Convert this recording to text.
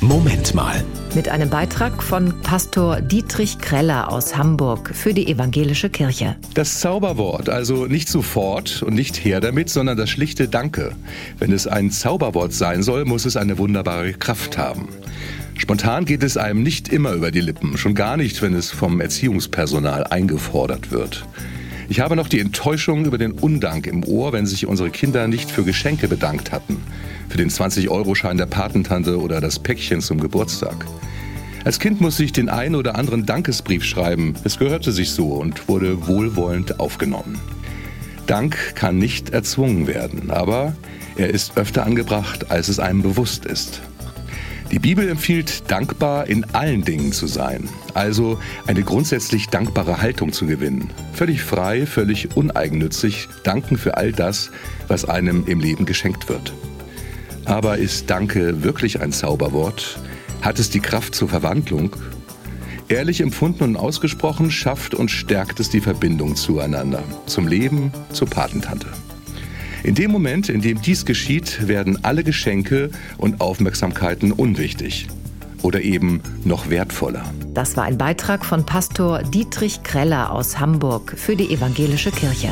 Moment mal. Mit einem Beitrag von Pastor Dietrich Kreller aus Hamburg für die Evangelische Kirche. Das Zauberwort, also nicht sofort und nicht her damit, sondern das schlichte Danke. Wenn es ein Zauberwort sein soll, muss es eine wunderbare Kraft haben. Spontan geht es einem nicht immer über die Lippen, schon gar nicht, wenn es vom Erziehungspersonal eingefordert wird. Ich habe noch die Enttäuschung über den Undank im Ohr, wenn sich unsere Kinder nicht für Geschenke bedankt hatten. Für den 20-Euro-Schein der Patentante oder das Päckchen zum Geburtstag. Als Kind musste ich den einen oder anderen Dankesbrief schreiben. Es gehörte sich so und wurde wohlwollend aufgenommen. Dank kann nicht erzwungen werden, aber er ist öfter angebracht, als es einem bewusst ist. Die Bibel empfiehlt, dankbar in allen Dingen zu sein, also eine grundsätzlich dankbare Haltung zu gewinnen. Völlig frei, völlig uneigennützig, danken für all das, was einem im Leben geschenkt wird. Aber ist Danke wirklich ein Zauberwort? Hat es die Kraft zur Verwandlung? Ehrlich empfunden und ausgesprochen schafft und stärkt es die Verbindung zueinander, zum Leben, zur Patentante. In dem Moment, in dem dies geschieht, werden alle Geschenke und Aufmerksamkeiten unwichtig oder eben noch wertvoller. Das war ein Beitrag von Pastor Dietrich Kreller aus Hamburg für die Evangelische Kirche.